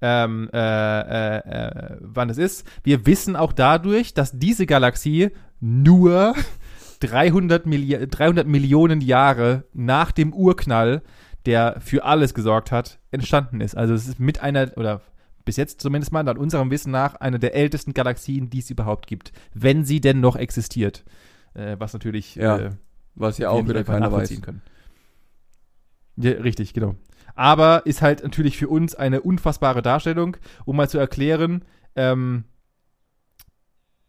ähm, äh, äh, äh, wann es ist. Wir wissen auch dadurch, dass diese Galaxie nur 300, Milli 300 Millionen Jahre nach dem Urknall, der für alles gesorgt hat, entstanden ist. Also es ist mit einer, oder bis jetzt zumindest mal, nach unserem Wissen nach, eine der ältesten Galaxien, die es überhaupt gibt. Wenn sie denn noch existiert. Äh, was natürlich Ja, äh, Was ja auch wieder keiner weiß. können. Ja, richtig, genau. Aber ist halt natürlich für uns eine unfassbare Darstellung, um mal zu erklären, ähm,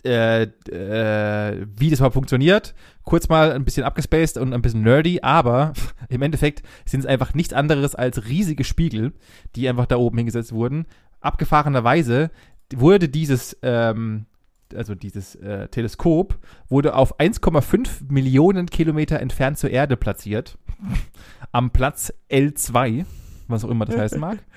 äh, äh, wie das überhaupt funktioniert. Kurz mal ein bisschen abgespaced und ein bisschen nerdy, aber im Endeffekt sind es einfach nichts anderes als riesige Spiegel, die einfach da oben hingesetzt wurden. Abgefahrenerweise wurde dieses, ähm, also dieses äh, Teleskop, wurde auf 1,5 Millionen Kilometer entfernt zur Erde platziert. Am Platz L2, was auch immer das heißen mag.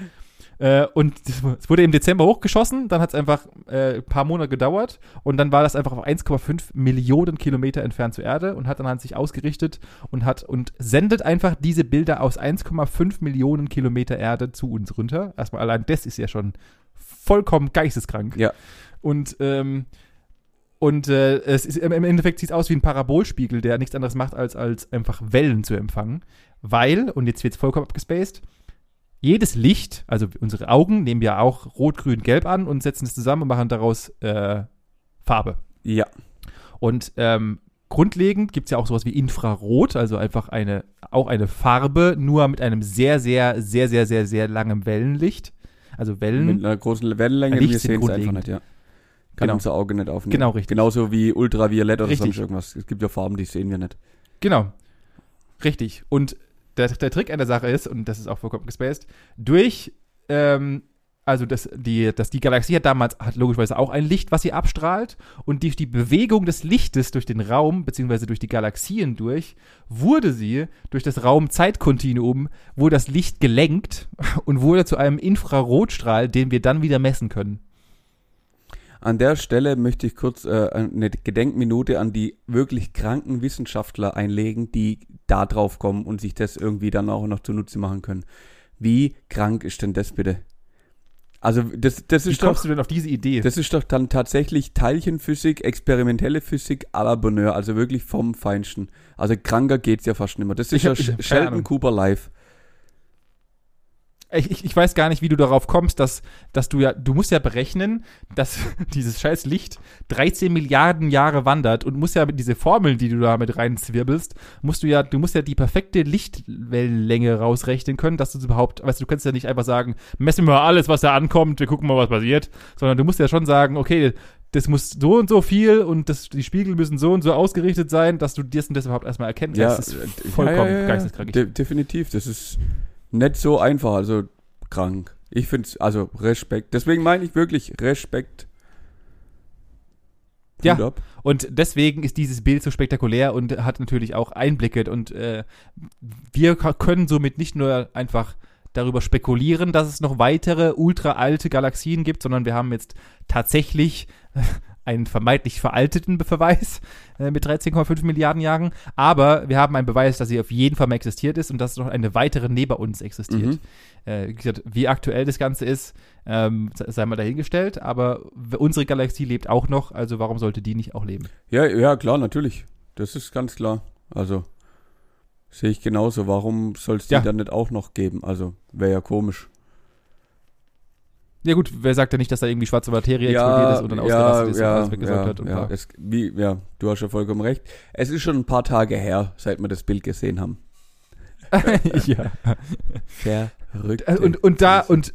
Äh, und es wurde im Dezember hochgeschossen, dann hat es einfach äh, ein paar Monate gedauert und dann war das einfach auf 1,5 Millionen Kilometer entfernt zur Erde und hat dann halt sich ausgerichtet und hat und sendet einfach diese Bilder aus 1,5 Millionen Kilometer Erde zu uns runter. Erstmal allein das ist ja schon vollkommen geisteskrank. Ja. Und ähm, und äh, es ist, im Endeffekt sieht es aus wie ein Parabolspiegel, der nichts anderes macht, als, als einfach Wellen zu empfangen. Weil, und jetzt wird es vollkommen abgespaced, jedes Licht, also unsere Augen nehmen ja auch Rot, Grün, Gelb an und setzen es zusammen und machen daraus äh, Farbe. Ja. Und ähm, grundlegend gibt es ja auch sowas wie Infrarot, also einfach eine, auch eine Farbe, nur mit einem sehr, sehr, sehr, sehr, sehr, sehr langen Wellenlicht. Also Wellen. Mit einer großen Wellenlänge, wir sehen es einfach nicht, ja. Kann Genau. unser Auge nicht aufnehmen. Genau, richtig. Genauso wie Ultraviolett oder Richtig. sonst irgendwas. Es gibt ja Farben, die sehen wir nicht. Genau. Richtig. Und der, der Trick an der Sache ist, und das ist auch vollkommen gespaced, durch, ähm, also das, die, das, die Galaxie hat damals, hat logischerweise auch ein Licht, was sie abstrahlt, und durch die Bewegung des Lichtes durch den Raum, beziehungsweise durch die Galaxien durch, wurde sie durch das Raum-Zeit-Kontinuum, wurde das Licht gelenkt und wurde zu einem Infrarotstrahl, den wir dann wieder messen können. An der Stelle möchte ich kurz äh, eine Gedenkminute an die wirklich kranken Wissenschaftler einlegen, die da drauf kommen und sich das irgendwie dann auch noch zunutze machen können. Wie krank ist denn das bitte? Also das, das Wie ist doch, kommst du denn auf diese Idee? das ist doch dann tatsächlich Teilchenphysik, experimentelle Physik à la Bonheur, also wirklich vom Feinsten. Also kranker geht's ja fast nicht mehr. Das ist Ich ja hab- Sheldon. Cooper live. Ich, ich, weiß gar nicht, wie du darauf kommst, dass, dass du ja, du musst ja berechnen, dass dieses scheiß Licht 13 Milliarden Jahre wandert und musst ja mit diese Formeln, die du da mit reinzwirbelst, musst du ja, du musst ja die perfekte Lichtwellenlänge rausrechnen können, dass du es überhaupt, weißt du, du kannst ja nicht einfach sagen, messen wir mal alles, was da ankommt, wir gucken mal, was passiert, sondern du musst ja schon sagen, okay, das muss so und so viel und das, die Spiegel müssen so und so ausgerichtet sein, dass du das und das überhaupt erstmal erkennen Ja, das ist vollkommen ja, ja, ja. geisteskrank. De definitiv, das ist nicht so einfach, also krank. Ich finde es, also Respekt. Deswegen meine ich wirklich Respekt. Ja. Ab. Und deswegen ist dieses Bild so spektakulär und hat natürlich auch Einblicke. Und äh, wir können somit nicht nur einfach darüber spekulieren, dass es noch weitere ultra alte Galaxien gibt, sondern wir haben jetzt tatsächlich einen vermeintlich veralteten Beweis äh, mit 13,5 Milliarden Jahren. Aber wir haben einen Beweis, dass sie auf jeden Fall mal existiert ist und dass noch eine weitere neben uns existiert. Mhm. Äh, wie gesagt, wie aktuell das Ganze ist, ähm, sei mal dahingestellt. Aber unsere Galaxie lebt auch noch, also warum sollte die nicht auch leben? Ja, ja, klar, natürlich. Das ist ganz klar. Also sehe ich genauso. Warum soll es die Ja. dann nicht auch noch geben? Also wäre ja komisch. Ja gut, wer sagt ja nicht, dass da irgendwie schwarze Materie explodiert ist und dann ausgerastet ist und alles weggesaugt hat und ja, es, wie, ja, du hast ja vollkommen recht. Es ist schon ein paar Tage her, seit wir das Bild gesehen haben. ja. Verrückt. Äh, und, und da, und,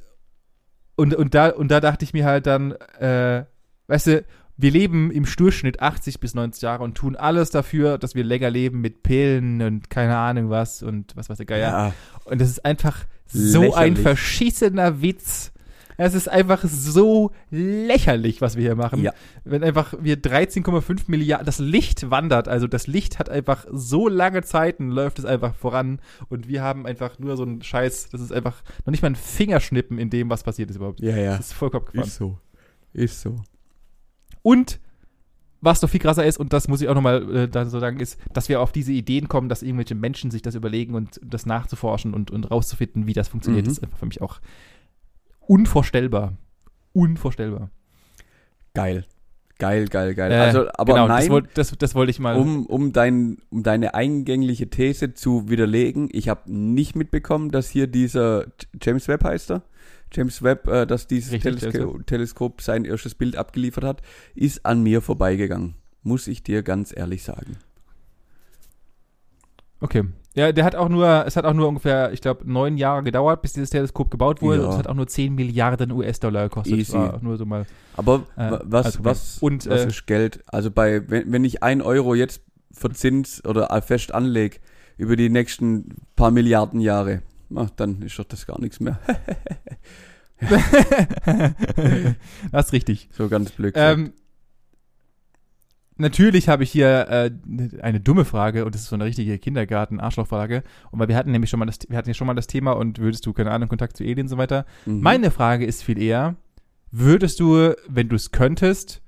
und, und da, und da dachte ich mir halt dann, äh, weißt du, wir leben im Durchschnitt 80 bis 90 Jahre und tun alles dafür, dass wir länger leben mit Pillen und keine Ahnung was und was weiß der Geier. ja. Und das ist einfach so ein Lächerlich. verschissener Witz. Es ist einfach so lächerlich, was wir hier machen. Ja. Wenn einfach wir 13,5 Milliarden, das Licht wandert, also das Licht hat einfach so lange Zeiten, läuft es einfach voran und wir haben einfach nur so einen Scheiß, das ist einfach noch nicht mal ein Fingerschnippen in dem, was passiert ist überhaupt. Ja, ja. Das ist vollkommen gefahren. Ist so. Ist so. Und was noch viel krasser ist, und das muss ich auch nochmal äh, so sagen, ist, dass wir auf diese Ideen kommen, dass irgendwelche Menschen sich das überlegen und das nachzuforschen und, und rauszufinden, wie das funktioniert, Mhm. ist einfach für mich auch unvorstellbar. Unvorstellbar. Geil. Geil, geil, geil. Äh, also, aber genau, nein, Das, wollt- das, das wollte ich mal. um, um, dein, um deine eingängliche These zu widerlegen, ich habe nicht mitbekommen, dass hier dieser James Webb heißt er. James Webb, äh, dass dieses Richtig, Telesko James Teleskop sein erstes Bild abgeliefert hat, ist an mir vorbeigegangen. Muss ich dir ganz ehrlich sagen. Okay. Ja, der hat auch nur, es hat auch nur ungefähr, ich glaube, neun Jahre gedauert, bis dieses Teleskop gebaut wurde. Ja. Und es hat auch nur 10 Milliarden US-Dollar gekostet. Easy. Nur so mal. Aber Äh, wa- was, also, was, und, was äh, ist Geld? Also bei, wenn, wenn ich ein Euro jetzt verzins oder äh, fest anlege über die nächsten paar Milliarden Jahre, na, dann ist doch das gar nichts mehr. das ist richtig. So ganz blöd. Ähm, natürlich habe ich hier äh, eine dumme Frage und das ist so eine richtige Kindergarten-Arschlochfrage. Und weil wir hatten nämlich schon mal das, wir hatten ja schon mal das Thema und würdest du, keine Ahnung, Kontakt zu Aliens und so weiter. Mhm. Meine Frage ist viel eher, würdest du, wenn du es könntest,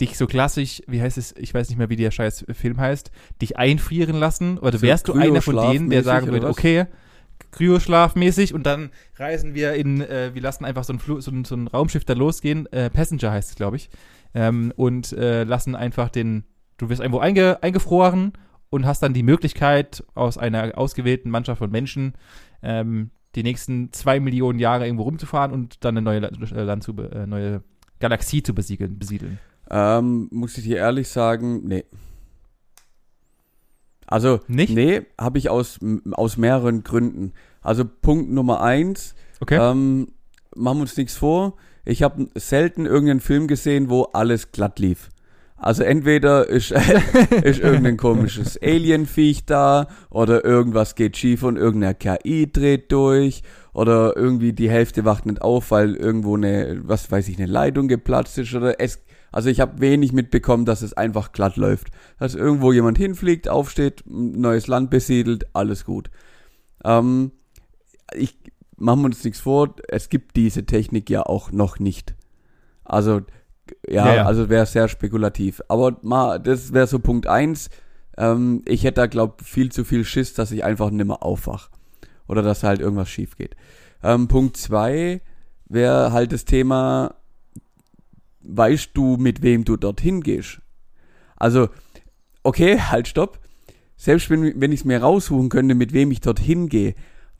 dich so klassisch, wie heißt es, ich weiß nicht mehr, wie der scheiß Film heißt, dich einfrieren lassen? Oder So wärst du einer von denen, der sagen würde, okay, Kryoschlafmäßig und dann reisen wir in, äh, wir lassen einfach so ein, Flu so ein, so ein Raumschiff da losgehen, äh, Passenger heißt es, glaube ich, ähm, und äh, lassen einfach den, du wirst irgendwo einge eingefroren und hast dann die Möglichkeit, aus einer ausgewählten Mannschaft von Menschen ähm, die nächsten zwei Millionen Jahre irgendwo rumzufahren und dann eine neue, äh, Land zu äh, neue Galaxie zu besiegeln, besiedeln. Ähm, muss ich dir ehrlich sagen, nee. Also, Nicht? nee, habe ich aus, aus mehreren Gründen. Also Punkt Nummer eins, Okay? ähm, machen wir uns nichts vor. Ich habe selten irgendeinen Film gesehen, wo alles glatt lief. Also entweder ist, ist irgendein komisches Alienviech da oder irgendwas geht schief und irgendeine KI dreht durch oder irgendwie die Hälfte wacht nicht auf, weil irgendwo eine, was weiß ich, eine Leitung geplatzt ist oder es, also ich habe wenig mitbekommen, dass es einfach glatt läuft. Dass irgendwo jemand hinfliegt, aufsteht, neues Land besiedelt, alles gut. Ähm, ich machen wir uns nichts vor, es gibt diese Technik ja auch noch nicht. Also ja, Ja, ja. also wäre sehr spekulativ. Aber mal, das wäre so Punkt eins. Ähm, ich hätte da glaub viel zu viel Schiss, dass ich einfach nimmer aufwach oder dass halt irgendwas schief geht. Ähm, Punkt zwei wäre halt das Thema, weißt du, mit wem du dorthin gehst? Also, okay, halt, stopp. Selbst wenn, wenn ich es mir raussuchen könnte, mit wem ich dorthin gehe,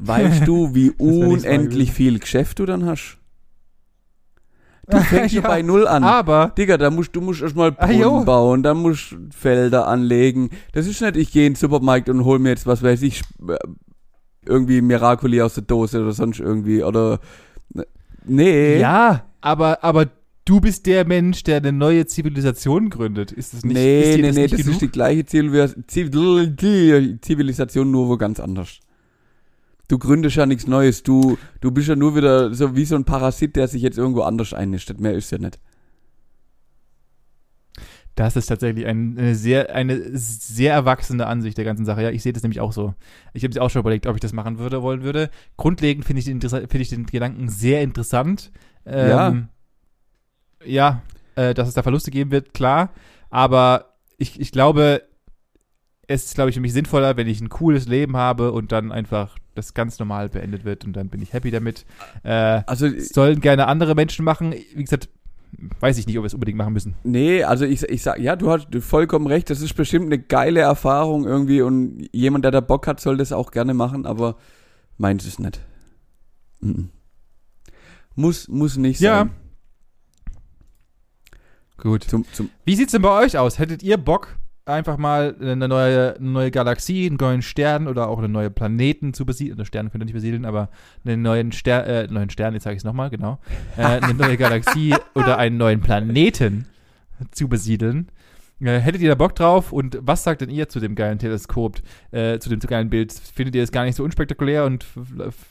weißt du, wie unendlich viel Geschäft du dann hast? Du fängst ja. bei Null an. Aber, Digga, da musst, du musst erstmal Ah, Brunnen jo. bauen, dann musst du Felder anlegen. Das ist nicht, ich gehe in den Supermarkt und hol mir jetzt, was weiß ich, irgendwie Miracoli aus der Dose oder sonst irgendwie, oder, nee. ja, aber, aber du bist der Mensch, der eine neue Zivilisation gründet. Ist das nicht, nee, ist nee, das nee, das genug? ist die gleiche Zivil- Zivil- Zivilisation, nur wo ganz anders. Du gründest ja nichts Neues, du, du bist ja nur wieder so wie so ein Parasit, der sich jetzt irgendwo anders einnistet. Mehr ist ja nicht. Das ist tatsächlich ein, eine, sehr, eine sehr erwachsene Ansicht der ganzen Sache. Ja, ich sehe das nämlich auch so. Ich habe mir auch schon überlegt, ob ich das machen würde, wollen würde. Grundlegend finde ich, den finde ich den Gedanken sehr interessant. Ähm, ja, äh, dass es da Verluste geben wird, klar. Aber ich, ich glaube, es ist, glaube ich, für mich sinnvoller, wenn ich ein cooles Leben habe und dann einfach das ganz normal beendet wird und dann bin ich happy damit. Äh, Also, es sollen gerne andere Menschen machen. Wie gesagt, weiß ich nicht, ob wir es unbedingt machen müssen. Nee, also ich, ich sag, ja, du hast vollkommen recht, das ist bestimmt eine geile Erfahrung irgendwie und jemand, der da Bock hat, soll das auch gerne machen, aber meint es nicht. Mhm. Muss, muss nicht Ja. sein. Gut. Zum, zum, Wie sieht's denn bei euch aus? Hättet ihr Bock, einfach mal eine neue, eine neue Galaxie, einen neuen Stern oder auch einen neuen Planeten zu besiedeln. Also Sterne könnt ihr nicht besiedeln, aber einen neuen, Ster äh, neuen Stern, jetzt sage ich es nochmal, genau. Äh, eine neue Galaxie oder einen neuen Planeten zu besiedeln. Äh, hättet ihr da Bock drauf? Und was sagt denn ihr zu dem geilen Teleskop, äh, zu dem geilen Bild? Findet ihr es gar nicht so unspektakulär und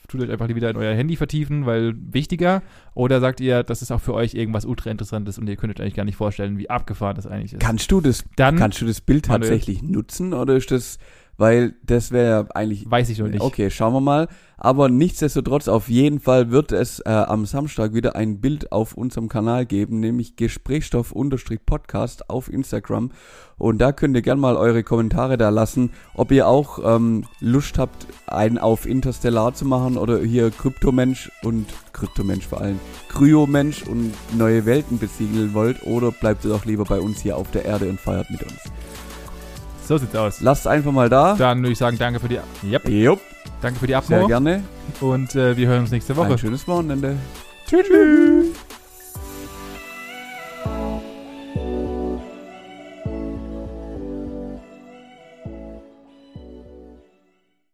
tut euch einfach wieder in euer Handy vertiefen, weil wichtiger? Oder sagt ihr, das ist auch für euch irgendwas ultra interessantes und ihr könntet euch gar nicht vorstellen, wie abgefahren das eigentlich ist? Kannst du das, Dann kannst du das Bild tatsächlich nutzen oder ist das, weil das wäre eigentlich weiß ich noch nicht. Okay, schauen wir mal. Aber nichtsdestotrotz, auf jeden Fall wird es äh, am Samstag wieder ein Bild auf unserem Kanal geben, nämlich Gesprächsstoff-Podcast auf Instagram. Und da könnt ihr gerne mal eure Kommentare da lassen, ob ihr auch ähm, Lust habt, einen auf Interstellar zu machen oder hier Kryptomensch und Kryptomensch vor allem, Kryomensch und neue Welten besiegeln wollt oder bleibt ihr doch lieber bei uns hier auf der Erde und feiert mit uns. So sieht's aus. Lasst einfach mal da. Dann würde ich sagen, danke für die, yep, Jupp, danke für die sehr Abmo gerne. und äh, wir hören uns nächste Woche. Ein schönes Wochenende. Tschüss.